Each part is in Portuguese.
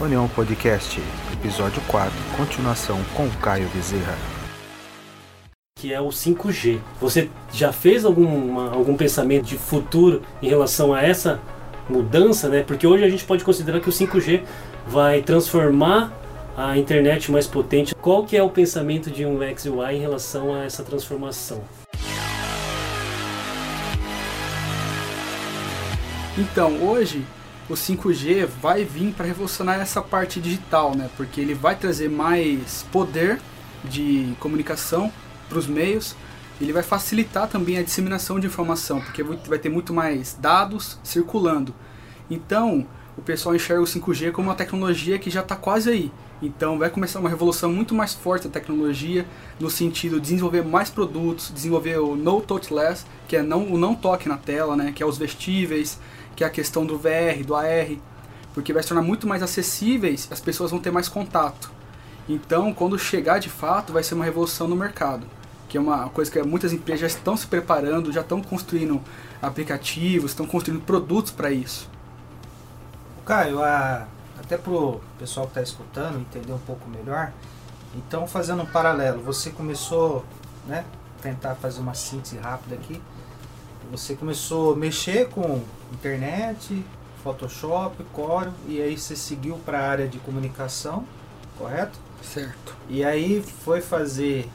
União Podcast, episódio 4, continuação com Caio Bezerra. Que é o 5G. Você já fez alguma, algum pensamento de futuro em relação a essa mudança, né? Porque hoje a gente pode considerar que o 5G vai transformar a internet mais potente. Qual que é o pensamento de um X e Y em relação a essa transformação? Então, hoje o 5G vai vir para revolucionar essa parte digital, né? Porque ele vai trazer mais poder de comunicação para os meios. Ele vai facilitar também a disseminação de informação, porque vai ter muito mais dados circulando. Então, o pessoal enxerga o 5G como uma tecnologia que já está quase aí. Então, vai começar uma revolução muito mais forte da tecnologia, no sentido de desenvolver mais produtos, desenvolver o No Touchless, que é não, o não toque na tela, né? que é os vestíveis, que é a questão do VR, do AR, porque vai se tornar muito mais acessíveis, as pessoas vão ter mais contato. Então, quando chegar de fato, vai ser uma revolução no mercado, que é uma coisa que muitas empresas já estão se preparando, já estão construindo aplicativos, estão construindo produtos para isso. Caio, a, até para o pessoal que está escutando entender um pouco melhor, então fazendo um paralelo, você começou, né, tentar fazer uma síntese rápida aqui, você começou a mexer com internet, Photoshop, Corel, e aí você seguiu para a área de comunicação, correto? Certo. E aí foi fazer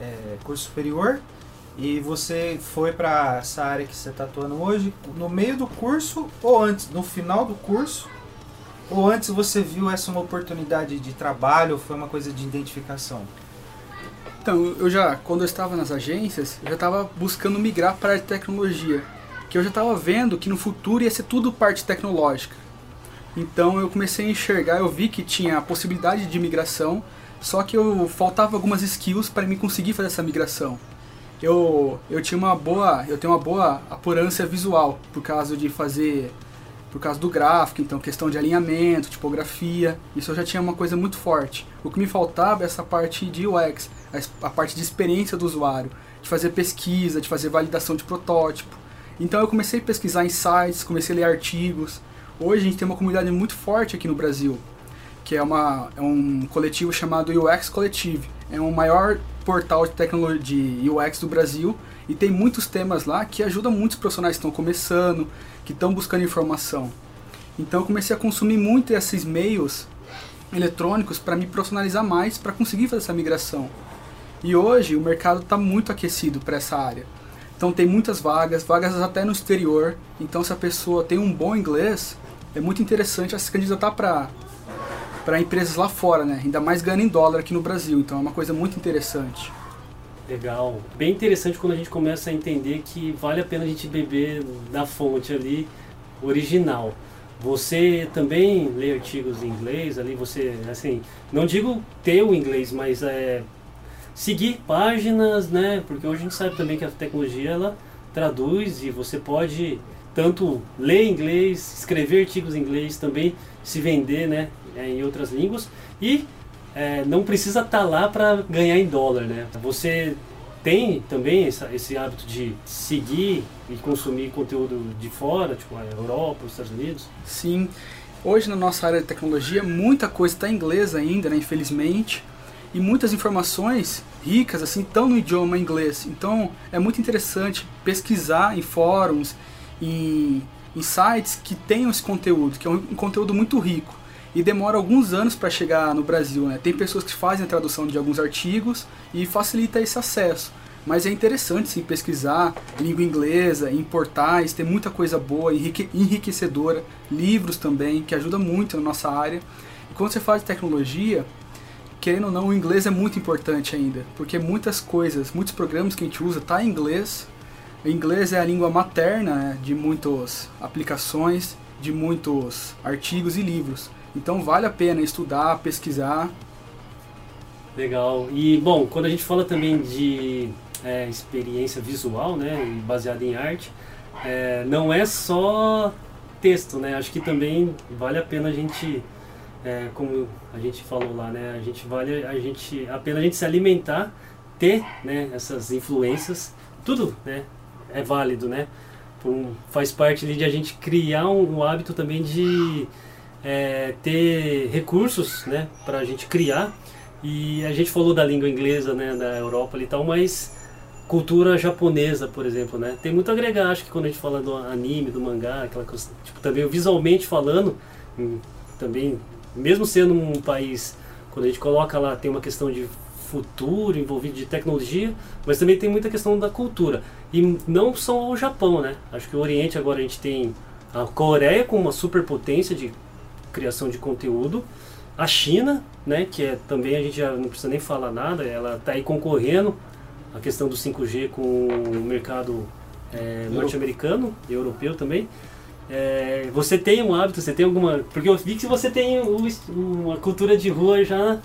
é, curso superior e você foi para essa área que você está atuando hoje no meio do curso ou antes, no final do curso? Ou antes você viu essa uma oportunidade de trabalho ou foi uma coisa de identificação? Então, eu já, quando eu estava nas agências, eu já estava buscando migrar para a tecnologia. Que eu já estava vendo que no futuro ia ser tudo parte tecnológica. Então eu comecei a enxergar, eu vi que tinha a possibilidade de migração, só que eu faltava algumas skills para me conseguir fazer essa migração. Eu, eu tinha uma boa, eu tenho uma boa apurância visual por causa de fazer por causa do gráfico, então questão de alinhamento, tipografia, isso eu já tinha uma coisa muito forte. O que me faltava é essa parte de UX, a parte de experiência do usuário, de fazer pesquisa, de fazer validação de protótipo. Então eu comecei a pesquisar em sites, comecei a ler artigos. Hoje a gente tem uma comunidade muito forte aqui no Brasil, que é, uma, é um coletivo chamado UX Collective. É o maior portal de tecnologia de UX do Brasil e tem muitos temas lá que ajudam muitos profissionais que estão começando, que estão buscando informação. Então eu comecei a consumir muito esses meios eletrônicos para me profissionalizar mais, para conseguir fazer essa migração. E hoje o mercado está muito aquecido para essa área. Então tem muitas vagas, vagas até no exterior. Então se a pessoa tem um bom inglês, é muito interessante se candidatar para para empresas lá fora, né? Ainda mais ganhando em dólar aqui no Brasil. Então é uma coisa muito interessante. Legal. Bem interessante quando a gente começa a entender que vale a pena a gente beber da fonte ali original. Você também lê artigos em inglês ali, você, assim, não digo ter o inglês, mas é, seguir páginas, né? Porque hoje a gente sabe também que a tecnologia ela traduz e você pode tanto ler inglês, escrever artigos em inglês, também se vender, né, é, em outras línguas e é, não precisa estar tá lá para ganhar em dólar, né? Você tem também essa, esse hábito de seguir e consumir conteúdo de fora, tipo a Europa, os Estados Unidos? Sim. Hoje na nossa área de tecnologia, muita coisa está em inglês ainda, né, infelizmente e muitas informações ricas assim estão no idioma inglês. Então é muito interessante pesquisar em fóruns, em, em sites que tenham esse conteúdo, que é um, um conteúdo muito rico. E demora alguns anos para chegar no Brasil. Né? Tem pessoas que fazem a tradução de alguns artigos e facilita esse acesso. Mas é interessante sim pesquisar língua inglesa, em portais, tem muita coisa boa, enrique, enriquecedora, livros também, que ajuda muito na nossa área. E quando você fala de tecnologia, querendo ou não, o inglês é muito importante ainda, porque muitas coisas, muitos programas que a gente usa tá em inglês. O inglês é a língua materna né, de muitas aplicações, de muitos artigos e livros. Então vale a pena estudar, pesquisar. Legal. E bom, quando a gente fala também de é, experiência visual, né, baseada em arte, é, não é só texto, né? Acho que também vale a pena a gente é, como a gente falou lá, né? A gente vale a gente apenas a gente se alimentar, ter, né? Essas influências, tudo, né? É válido, né? Um, faz parte ali de a gente criar um, um hábito também de é, ter recursos né, para a gente criar. E a gente falou da língua inglesa, né, da Europa e tal, mas cultura japonesa, por exemplo, né? Tem muito a agregar, acho que quando a gente fala do anime, do mangá, aquela coisa, tipo, também visualmente falando, hum, também, mesmo sendo um país, quando a gente coloca lá, tem uma questão de futuro envolvido de tecnologia, mas também tem muita questão da cultura. E não só o Japão, né? Acho que o Oriente agora a gente tem a Coreia com uma superpotência de criação de conteúdo, a China, né, que é também a gente já não precisa nem falar nada, ela está aí concorrendo a questão do 5G com o mercado é, norte-americano e europeu também. É, você tem um hábito, você tem alguma. Porque eu vi que você tem uma cultura de rua já,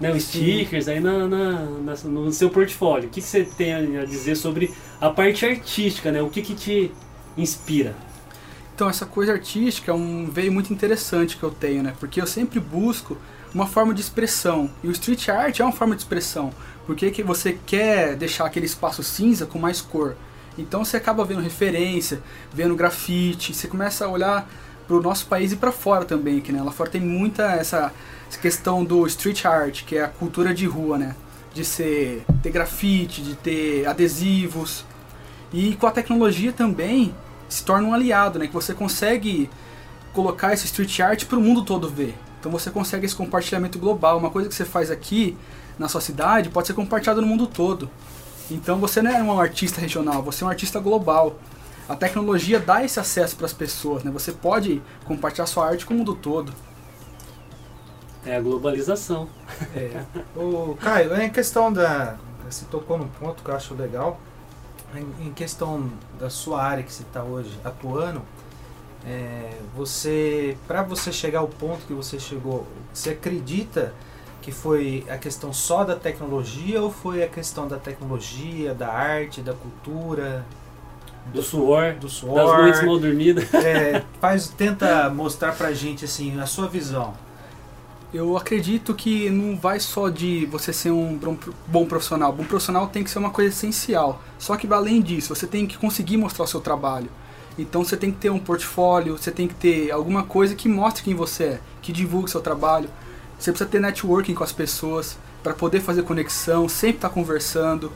né, os stickers aí na, na, na, no seu portfólio. O que, que você tem a dizer sobre a parte artística, né? O que, que te inspira? Então, essa coisa artística é um veio muito interessante que eu tenho, né? Porque eu sempre busco uma forma de expressão. E o street art é uma forma de expressão. Porque que você quer deixar aquele espaço cinza com mais cor. Então você acaba vendo referência, vendo grafite, você começa a olhar para o nosso país e para fora também, que né, lá fora tem muita essa, questão do street art, que é a cultura de rua, né? De ser ter grafite, de ter adesivos. E com a tecnologia também se torna um aliado, né? Que você consegue colocar esse street art para o mundo todo ver. Então você consegue esse compartilhamento global. Uma coisa que você faz aqui na sua cidade pode ser compartilhado no mundo todo. Então você não é um artista regional, você é um artista global. A tecnologia dá esse acesso para as pessoas, né? Você pode compartilhar sua arte com o mundo todo. É a globalização. É. O Caio, em questão da. Você tocou num ponto que eu acho legal. Em questão da sua área que você está hoje atuando, é, você, para você chegar ao ponto que você chegou, você acredita que foi a questão só da tecnologia ou foi a questão da tecnologia, da arte, da cultura, do suor, do suor das noites mal dormidas? É, faz, tenta mostrar pra gente assim a sua visão. Eu acredito que não vai só de você ser um bom profissional. Bom profissional tem que ser uma coisa essencial. Só que além disso, você tem que conseguir mostrar o seu trabalho. Então você tem que ter um portfólio, você tem que ter alguma coisa que mostre quem você é, que divulgue seu trabalho. Você precisa ter networking com as pessoas para poder fazer conexão, sempre estar tá conversando.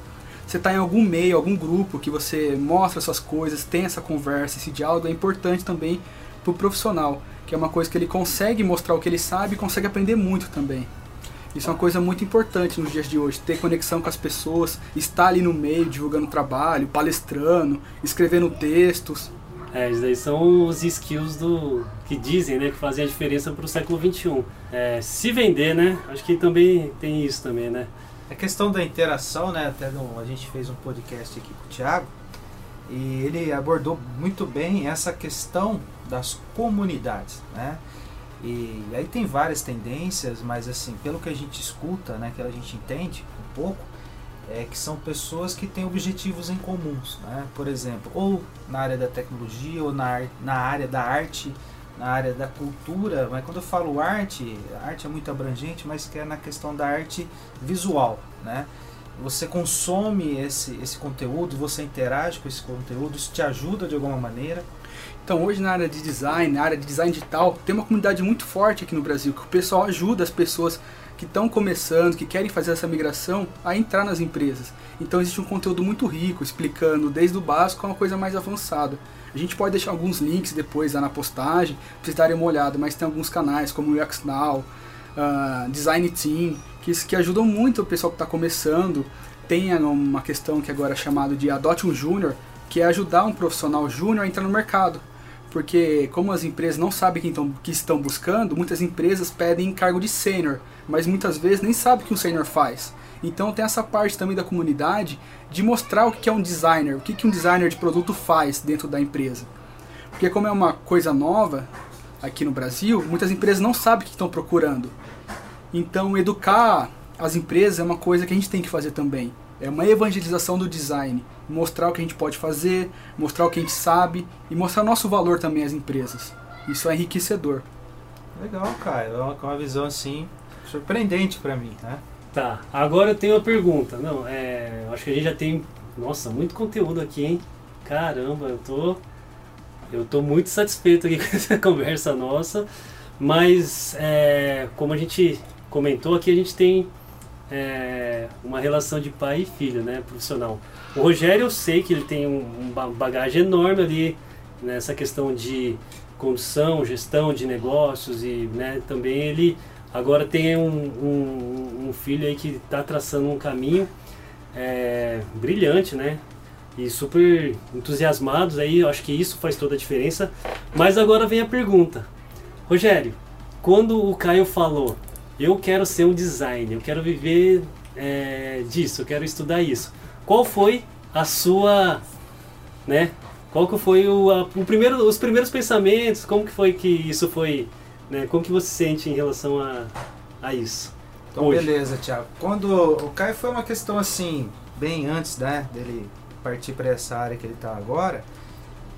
Você está em algum meio, algum grupo que você mostra suas coisas, tem essa conversa, esse diálogo é importante também para o profissional, que é uma coisa que ele consegue mostrar o que ele sabe e consegue aprender muito também. Isso é uma coisa muito importante nos dias de hoje, ter conexão com as pessoas, estar ali no meio, divulgando trabalho, palestrando, escrevendo textos. É, isso daí são os skills do que dizem, né, que fazem a diferença para o século 21. É, se vender, né? Acho que também tem isso também, né? A questão da interação, né? Até no, a gente fez um podcast aqui com o Thiago e ele abordou muito bem essa questão das comunidades, né? E aí tem várias tendências, mas assim, pelo que a gente escuta, né, que a gente entende um pouco, é, que são pessoas que têm objetivos em comuns, né? por exemplo, ou na área da tecnologia, ou na, na área da arte, na área da cultura, mas quando eu falo arte, arte é muito abrangente, mas que é na questão da arte visual, né? Você consome esse, esse conteúdo, você interage com esse conteúdo, isso te ajuda de alguma maneira. Então hoje na área de design, na área de design digital, tem uma comunidade muito forte aqui no Brasil, que o pessoal ajuda as pessoas que estão começando, que querem fazer essa migração, a entrar nas empresas. Então existe um conteúdo muito rico, explicando desde o básico a uma coisa mais avançada. A gente pode deixar alguns links depois lá na postagem, para vocês darem uma olhada, mas tem alguns canais como o UX Now, uh, Design Team, que, que ajudam muito o pessoal que está começando. Tem uma questão que agora é chamado de Adote um Júnior, que é ajudar um profissional júnior a entrar no mercado porque como as empresas não sabem quem tão, que estão buscando, muitas empresas pedem cargo de sênior, mas muitas vezes nem sabem o que um sênior faz. Então tem essa parte também da comunidade de mostrar o que é um designer, o que um designer de produto faz dentro da empresa. Porque como é uma coisa nova aqui no Brasil, muitas empresas não sabem o que estão procurando. Então educar as empresas é uma coisa que a gente tem que fazer também. É uma evangelização do design mostrar o que a gente pode fazer, mostrar o que a gente sabe e mostrar nosso valor também às empresas. Isso é enriquecedor. Legal, cara. É uma, uma visão assim surpreendente para mim, né? Tá. Agora eu tenho uma pergunta. Não, é, acho que a gente já tem, nossa, muito conteúdo aqui, hein? Caramba, eu tô eu tô muito satisfeito aqui com essa conversa nossa. Mas, é, como a gente comentou aqui, a gente tem é, uma relação de pai e filho, né, profissional. O Rogério, eu sei que ele tem um, uma bagagem enorme ali nessa questão de condução, gestão de negócios e né, também ele agora tem um, um, um filho aí que está traçando um caminho é, brilhante, né? E super entusiasmados aí, eu acho que isso faz toda a diferença. Mas agora vem a pergunta. Rogério, quando o Caio falou, eu quero ser um designer, eu quero viver é, disso, eu quero estudar isso. Qual foi a sua, né? Qual que foi o, a, o primeiro, os primeiros pensamentos? Como que foi que isso foi, né? Como que você se sente em relação a, a isso? Então, Hoje. beleza, Thiago. Quando o Caio foi uma questão assim, bem antes, né, dele partir para essa área que ele está agora.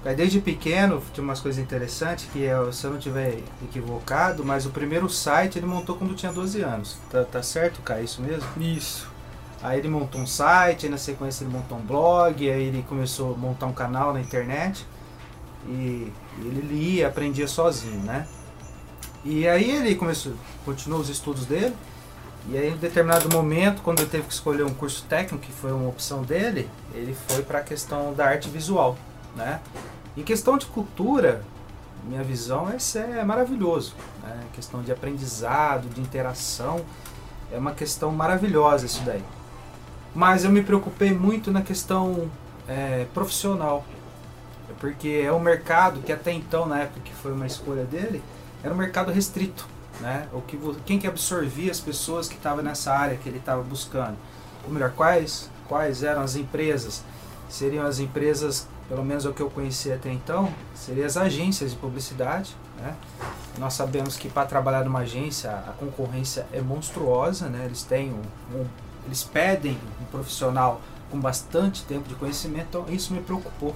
Caio, desde pequeno, tinha umas coisas interessantes que, eu, se eu não tiver equivocado, mas o primeiro site ele montou quando tinha 12 anos. Tá, tá certo, Caio? Isso mesmo? Isso. Aí ele montou um site, aí na sequência ele montou um blog, aí ele começou a montar um canal na internet e ele lia, aprendia sozinho, né? E aí ele começou, continuou os estudos dele, e aí em determinado momento, quando ele teve que escolher um curso técnico, que foi uma opção dele, ele foi para a questão da arte visual, né? Em questão de cultura, minha visão é isso é maravilhoso, né? Questão de aprendizado, de interação, é uma questão maravilhosa isso daí. Mas eu me preocupei muito na questão é, profissional, porque é um mercado que até então, na época que foi uma escolha dele, era um mercado restrito, né? O que, quem que absorvia as pessoas que estavam nessa área que ele estava buscando? Ou melhor, quais, quais eram as empresas? Seriam as empresas, pelo menos o que eu conhecia até então, seriam as agências de publicidade, né? Nós sabemos que para trabalhar numa agência a concorrência é monstruosa, né? Eles têm um, um- eles pedem um profissional com bastante tempo de conhecimento, então isso me preocupou,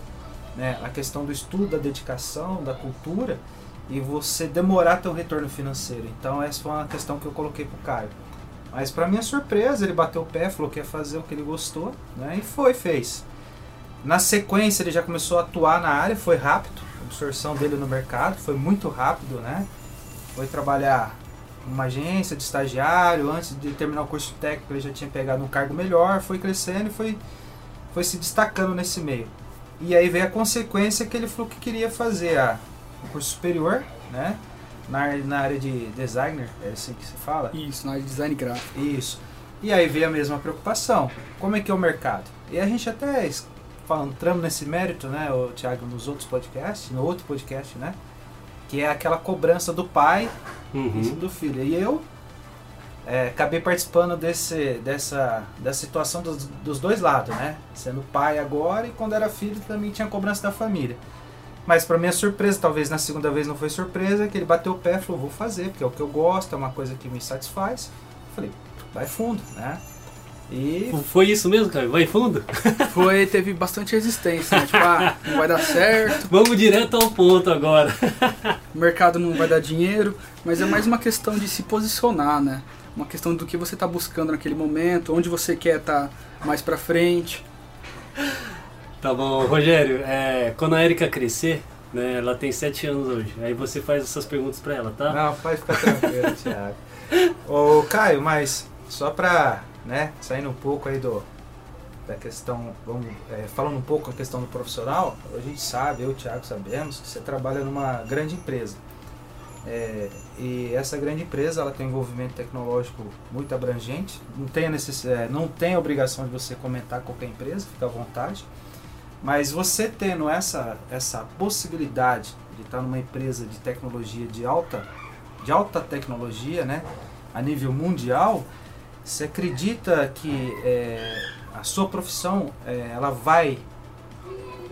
né? A questão do estudo, da dedicação, da cultura e você demorar ter um retorno financeiro. Então essa foi uma questão que eu coloquei pro Caio. Mas para minha surpresa, ele bateu o pé, falou que ia fazer o que ele gostou, né? E foi, fez. Na sequência, ele já começou a atuar na área, foi rápido, a absorção dele no mercado foi muito rápido, né? Foi trabalhar numa agência de estagiário, antes de terminar o curso técnico, ele já tinha pegado um cargo melhor, foi crescendo e foi, foi se destacando nesse meio. E aí veio a consequência que ele falou que queria fazer a, o curso superior, né? Na, na área de designer, é assim que se fala? Isso, na área de design gráfico. Isso. E aí veio a mesma preocupação. Como é que é o mercado? E a gente até entramos nesse mérito, né, o Thiago, nos outros podcasts, no outro podcast, né? Que é aquela cobrança do pai Uhum. do filho. E eu é, acabei participando desse, dessa, dessa situação dos, dos dois lados, né? Sendo pai agora e quando era filho também tinha cobrança da família. Mas para minha surpresa, talvez na segunda vez não foi surpresa, que ele bateu o pé e falou, vou fazer, porque é o que eu gosto, é uma coisa que me satisfaz. Falei, vai fundo, né? E Foi isso mesmo, Caio? Vai fundo? Foi, teve bastante resistência, né? Tipo, ah, não vai dar certo, Vamos direto ao ponto agora. o mercado não vai dar dinheiro, mas é mais uma questão de se posicionar, né? Uma questão do que você está buscando naquele momento, onde você quer estar mais pra frente. Tá bom, Rogério, é, quando a Erika crescer, né, ela tem 7 anos hoje, aí você faz essas perguntas pra ela, tá? Não, pode ficar tranquilo, Thiago. Ô, Caio, mas só pra, né, saindo um pouco aí do da questão, vamos, é, falando um pouco a questão do profissional, a gente sabe, eu e o Thiago sabemos que você trabalha numa grande empresa. É, e essa grande empresa ela tem um envolvimento tecnológico muito abrangente. Não tem, a necess, é, não tem a obrigação de você comentar qualquer empresa, fica à vontade. Mas você tendo essa, essa possibilidade de estar numa empresa de tecnologia de alta, de alta tecnologia, né, a nível mundial, você acredita que é, a sua profissão é, ela vai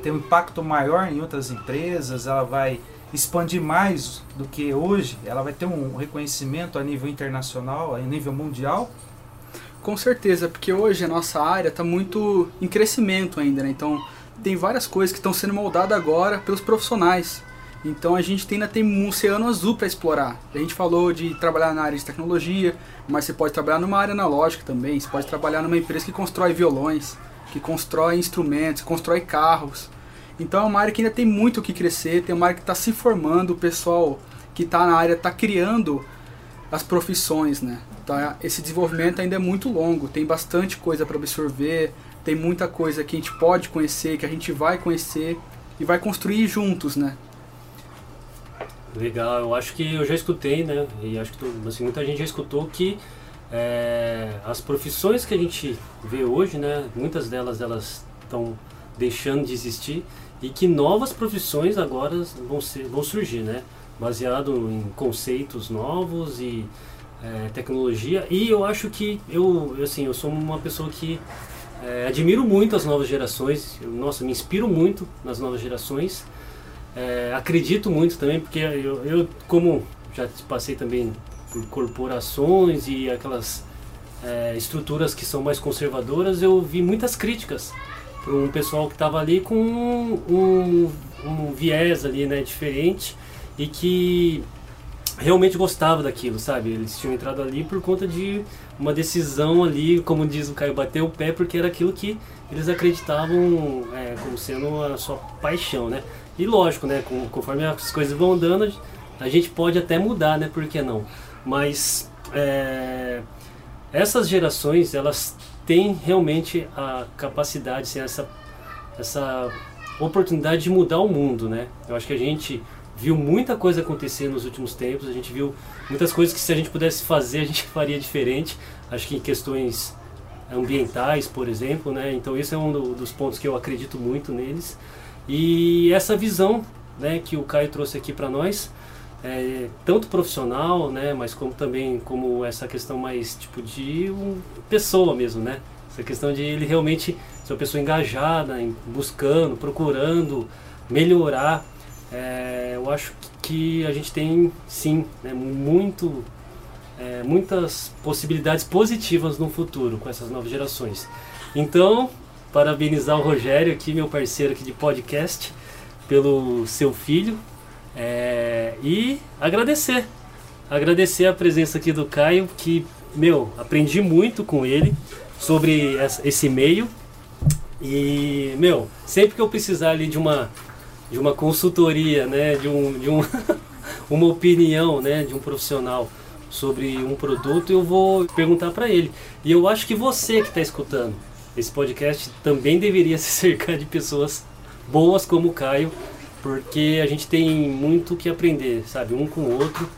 ter um impacto maior em outras empresas, ela vai expandir mais do que hoje, ela vai ter um reconhecimento a nível internacional, a nível mundial? Com certeza, porque hoje a nossa área está muito em crescimento ainda, né? Então tem várias coisas que estão sendo moldadas agora pelos profissionais. Então a gente ainda tem um oceano azul para explorar. A gente falou de trabalhar na área de tecnologia, mas você pode trabalhar numa área analógica também. Você pode trabalhar numa empresa que constrói violões, que constrói instrumentos, constrói carros. Então é uma área que ainda tem muito o que crescer, tem uma área que está se formando, o pessoal que está na área está criando as profissões, né? Tá, esse desenvolvimento ainda é muito longo, tem bastante coisa para absorver, tem muita coisa que a gente pode conhecer, que a gente vai conhecer e vai construir juntos, né? Legal, eu acho que eu já escutei, né? E acho que assim, muita gente já escutou que é, as profissões que a gente vê hoje, né? Muitas delas elas estão deixando de existir e que novas profissões agora vão, ser, vão surgir, né? Baseado em conceitos novos e é, tecnologia. E eu acho que eu, assim, eu sou uma pessoa que é, admiro muito as novas gerações. Eu, nossa, me inspiro muito nas novas gerações. É, acredito muito também, porque eu, eu, como já passei também por corporações e aquelas é, estruturas que são mais conservadoras, eu vi muitas críticas para um pessoal que estava ali com um, um, viés ali, né, diferente e que realmente gostava daquilo, sabe? Eles tinham entrado ali por conta de uma decisão ali, como diz o Caio, bater o pé porque era aquilo que eles acreditavam é, como sendo a sua paixão, né? E lógico, né? Com, conforme as coisas vão andando, a gente pode até mudar, né? Por que não? Mas é, essas gerações, elas têm realmente a capacidade, assim, essa, essa oportunidade de mudar o mundo, né? Eu acho que a gente viu muita coisa acontecer nos últimos tempos, a gente viu muitas coisas que se a gente pudesse fazer, a gente faria diferente. Acho que em questões ambientais, por exemplo, né? Então esse é um do, dos pontos que eu acredito muito neles. E essa visão, né, que o Caio trouxe aqui para nós, é, tanto profissional, né, mas como também como essa questão mais tipo de um, pessoa mesmo, né? Essa questão de ele realmente ser uma pessoa engajada, em, buscando, procurando melhorar. É, eu acho que a gente tem sim né, muito, é, muitas possibilidades positivas no futuro com essas novas gerações. Então, parabenizar o Rogério aqui, meu parceiro aqui de podcast, pelo seu filho, é, e agradecer. Agradecer a presença aqui do Caio, que, meu, aprendi muito com ele sobre esse meio. E, meu, sempre que eu precisar ali de uma, de uma consultoria, né, de, um, de um uma opinião, né, de um profissional sobre um produto, eu vou perguntar para ele. E eu acho que você que está escutando esse podcast também deveria se cercar de pessoas boas como o Caio, porque a gente tem muito que aprender, sabe, um com o outro.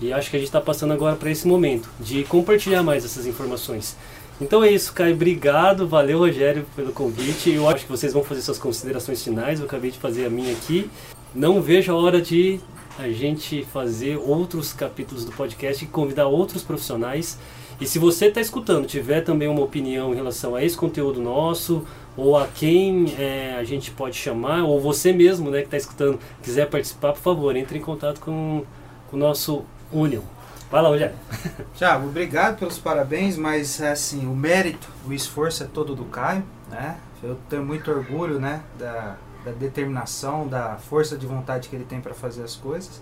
E acho que a gente está passando agora para esse momento de compartilhar mais essas informações. Então é isso, Caio. Obrigado, valeu, Rogério, pelo convite. Eu acho que vocês vão fazer suas considerações finais. Eu acabei de fazer a minha aqui. Não vejo a hora de a gente fazer outros capítulos do podcast e convidar outros profissionais. E se você está escutando, tiver também uma opinião em relação a esse conteúdo nosso, ou a quem é, a gente pode chamar, ou você mesmo né, que está escutando, quiser participar, por favor, entre em contato com, com o nosso Union. Vai lá, Rogério. Tiago, obrigado pelos parabéns, mas assim, o mérito, o esforço é todo do Caio, né? Eu tenho muito orgulho, né, da, da determinação, da força de vontade que ele tem para fazer as coisas.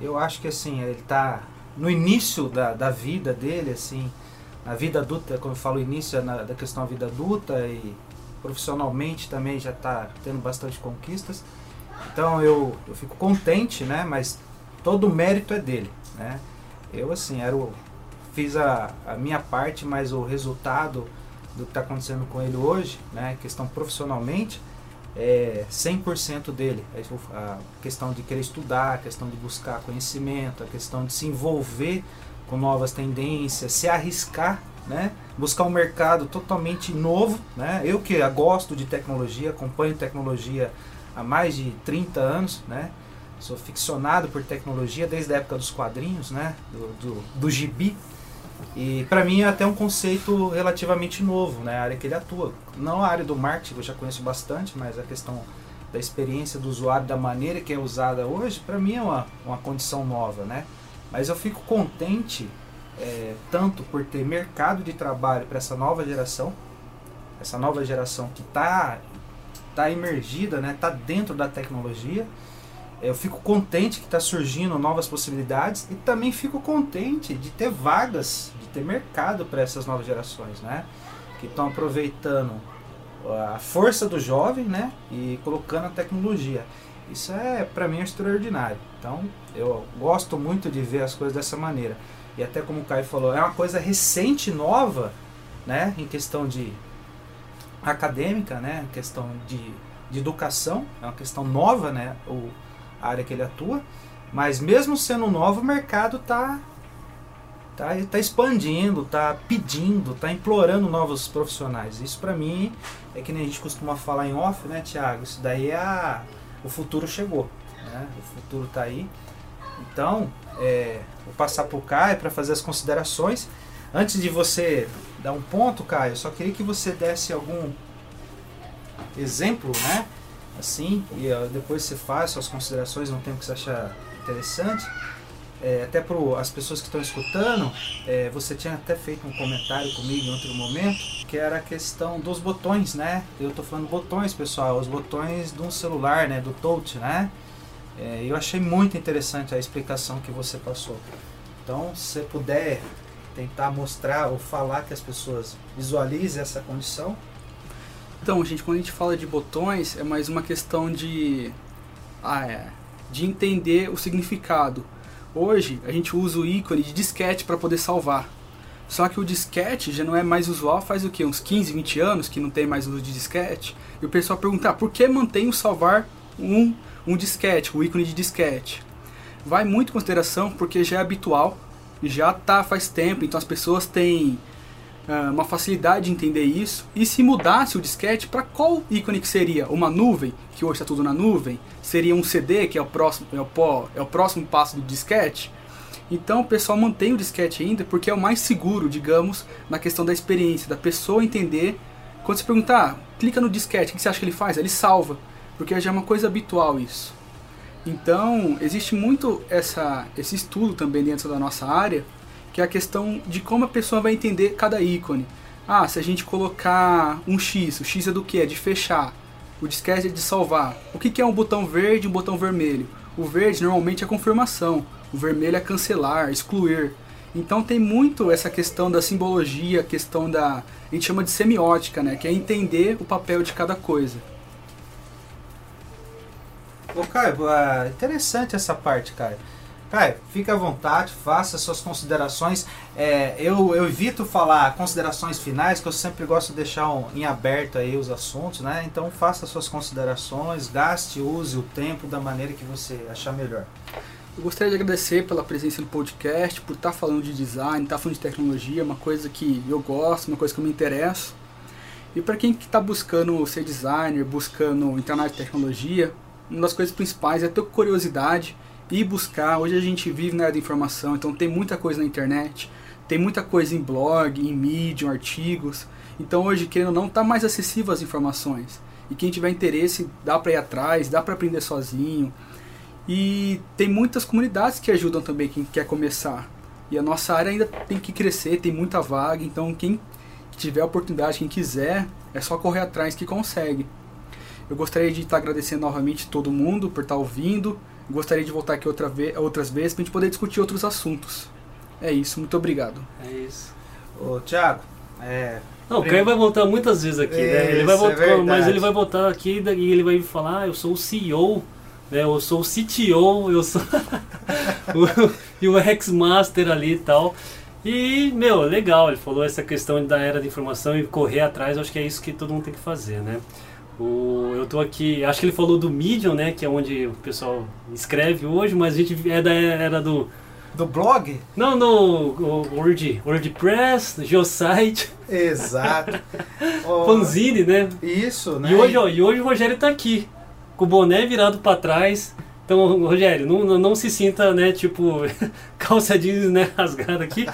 Eu acho que assim, ele está no início da, da vida dele, assim, na vida adulta, quando eu falo início, é na, da questão da vida adulta e profissionalmente também já está tendo bastante conquistas. Então eu, eu fico contente, né? Mas todo o mérito é dele, né? Eu assim, era o, fiz a, a minha parte, mas o resultado do que está acontecendo com ele hoje, né? Questão profissionalmente, é 100% dele. É a questão de querer estudar, a questão de buscar conhecimento, a questão de se envolver com novas tendências, se arriscar, né? buscar um mercado totalmente novo. Né? Eu que gosto de tecnologia, acompanho tecnologia há mais de 30 anos, né? sou ficcionado por tecnologia desde a época dos quadrinhos, né? do, do, do gibi. E para mim é até um conceito relativamente novo, né, a área que ele atua. Não a área do marketing, eu já conheço bastante, mas a questão da experiência do usuário, da maneira que é usada hoje, para mim é uma, uma condição nova, né? Mas eu fico contente é, tanto por ter mercado de trabalho para essa nova geração, essa nova geração que está tá emergida, né, tá dentro da tecnologia. Eu fico contente que está surgindo novas possibilidades e também fico contente de ter vagas, de ter mercado para essas novas gerações, né? Que estão aproveitando a força do jovem, né? E colocando a tecnologia. Isso é, para mim, extraordinário. Então, eu gosto muito de ver as coisas dessa maneira. E até como o Caio falou, é uma coisa recente, nova, né, em questão de acadêmica, né, em questão de, de educação, é uma questão nova, né, o, área que ele atua. Mas mesmo sendo novo, o mercado está tá, tá expandindo, está pedindo, está implorando novos profissionais. Isso para mim é que nem a gente costuma falar em off, né, Tiago? Isso daí é a, o futuro chegou, né? O futuro está aí. Então, é, vou passar para o Caio para fazer as considerações. Antes de você dar um ponto, Caio, só queria que você desse algum exemplo, né? Assim, e depois você faz suas considerações no tempo que você achar interessante. É, até para as pessoas que estão escutando, é, você tinha até feito um comentário comigo em outro momento, que era a questão dos botões, né? Eu estou falando botões, pessoal, os botões de um celular, né? Do touch, né? É, eu achei muito interessante a explicação que você passou. Então, se puder tentar mostrar ou falar que as pessoas visualizem essa condição. Então, gente, quando a gente fala de botões, é mais uma questão de, ah, é, de entender o significado. Hoje, a gente usa o ícone de disquete para poder salvar. Só que o disquete já não é mais usual faz o que? Uns 15, 20 anos que não tem mais uso de disquete. E o pessoal pergunta, ah, por que mantém o salvar um um disquete, o ícone de disquete. Vai muito em consideração porque já é habitual, já tá faz tempo, então as pessoas têm uh, uma facilidade de entender isso. E se mudasse o disquete, para qual ícone que seria? Uma nuvem, que hoje está tudo na nuvem? Seria um CD, que é o próximo, é o, é o próximo passo do disquete? Então o pessoal mantém o disquete ainda porque é o mais seguro, digamos, na questão da experiência, da pessoa entender. Quando você perguntar, ah, clica no disquete, o que você acha que ele faz? Ele salva porque já é uma coisa habitual isso. Então, existe muito essa, esse estudo também dentro da nossa área, que é a questão de como a pessoa vai entender cada ícone. Ah, se a gente colocar um X, o X é do que? É de fechar. O disquete é de salvar. O que é um botão verde e um botão vermelho? O verde normalmente é confirmação, o vermelho é cancelar, excluir. Então tem muito essa questão da simbologia, questão da. A gente chama de semiótica, né? Que é entender o papel de cada coisa. Ô, Caio, é interessante essa parte, Caio. Caio, fique à vontade, faça suas considerações. É, eu, eu evito falar considerações finais, que eu sempre gosto de deixar um, em aberto aí os assuntos, né? Então faça suas considerações, gaste, use o tempo da maneira que você achar melhor. Eu gostaria de agradecer pela presença no podcast, por estar falando de design, estar falando de tecnologia, uma coisa que eu gosto, uma coisa que eu me interesso. E para quem está buscando ser designer, buscando entrar na tecnologia, uma das coisas principais é ter curiosidade e buscar. Hoje a gente vive na era da informação, então tem muita coisa na internet, tem muita coisa em blog, em mídia, em artigos. Então hoje, querendo ou não, está mais acessível as informações. E quem tiver interesse, dá para ir atrás, dá para aprender sozinho. E tem muitas comunidades que ajudam também quem quer começar. E a nossa área ainda tem que crescer, tem muita vaga, então quem tiver oportunidade, quem quiser, é só correr atrás que consegue. Eu gostaria de estar agradecendo novamente todo mundo por estar ouvindo. Gostaria de voltar aqui outra vez, outras vezes para a gente poder discutir outros assuntos. É isso, muito obrigado. É isso. Ô, Thiago, é, não, o Caio vai voltar muitas vezes aqui, né? Ele vai voltar, é mas ele vai voltar aqui e ele vai falar, ah, eu sou o CEO, né? Eu sou o CTO, eu sou e o Hexmaster ali e tal. E, meu, legal, ele falou essa questão da era da informação e correr atrás, acho que é isso que todo mundo tem que fazer, né? O, eu tô aqui, acho que ele falou do Medium, né? Que é onde o pessoal escreve hoje, mas a gente é da era do. Do blog? Não, no Word, WordPress, Geosite. Exato. Fanzine, né? Isso, né? E hoje, ó, e hoje o Rogério tá aqui, com o boné virado para trás então, Rogério, não, não se sinta, né, tipo, calça jeans, né, rasgada aqui,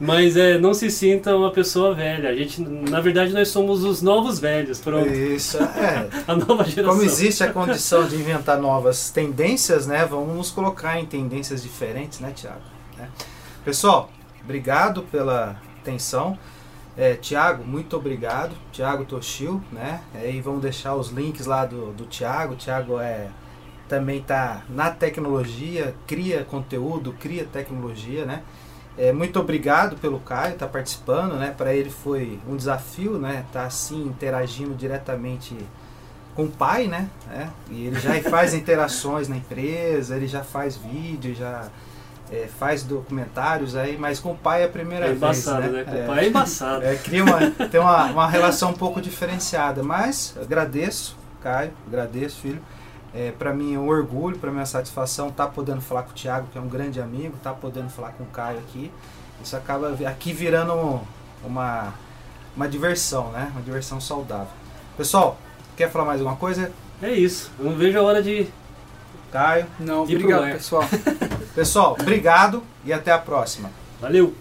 mas é, não se sinta uma pessoa velha. A gente, na verdade, nós somos os novos velhos, pronto. Isso, é. a nova geração. Como existe a condição de inventar novas tendências, né, vamos nos colocar em tendências diferentes, né, Tiago? Né? Pessoal, obrigado pela atenção. É, Tiago, muito obrigado. Tiago Toshio, né? Aí vamos deixar os links lá do, do Tiago. Tiago é também está na tecnologia, cria conteúdo, cria tecnologia, né? É, muito obrigado pelo Caio estar tá participando, né? Para ele foi um desafio, né? Tá assim interagindo diretamente com o pai, né? É, e ele já faz interações na empresa, ele já faz vídeo, já é, faz documentários aí, mas com o pai é a primeira É vez. embaçado, né? Com o pai é embaçado. É, cria uma, tem uma, uma relação um pouco diferenciada, mas agradeço, Caio, agradeço, filho. É, para mim é um orgulho, para mim é uma satisfação estar tá podendo falar com o Thiago, que é um grande amigo, estar tá podendo falar com o Caio aqui. Isso acaba aqui virando uma, uma diversão, né? Uma diversão saudável. Pessoal, quer falar mais alguma coisa? É isso. Eu não vejo a hora de. Caio. Não, obrigado, pessoal. Pessoal, obrigado e até a próxima. Valeu!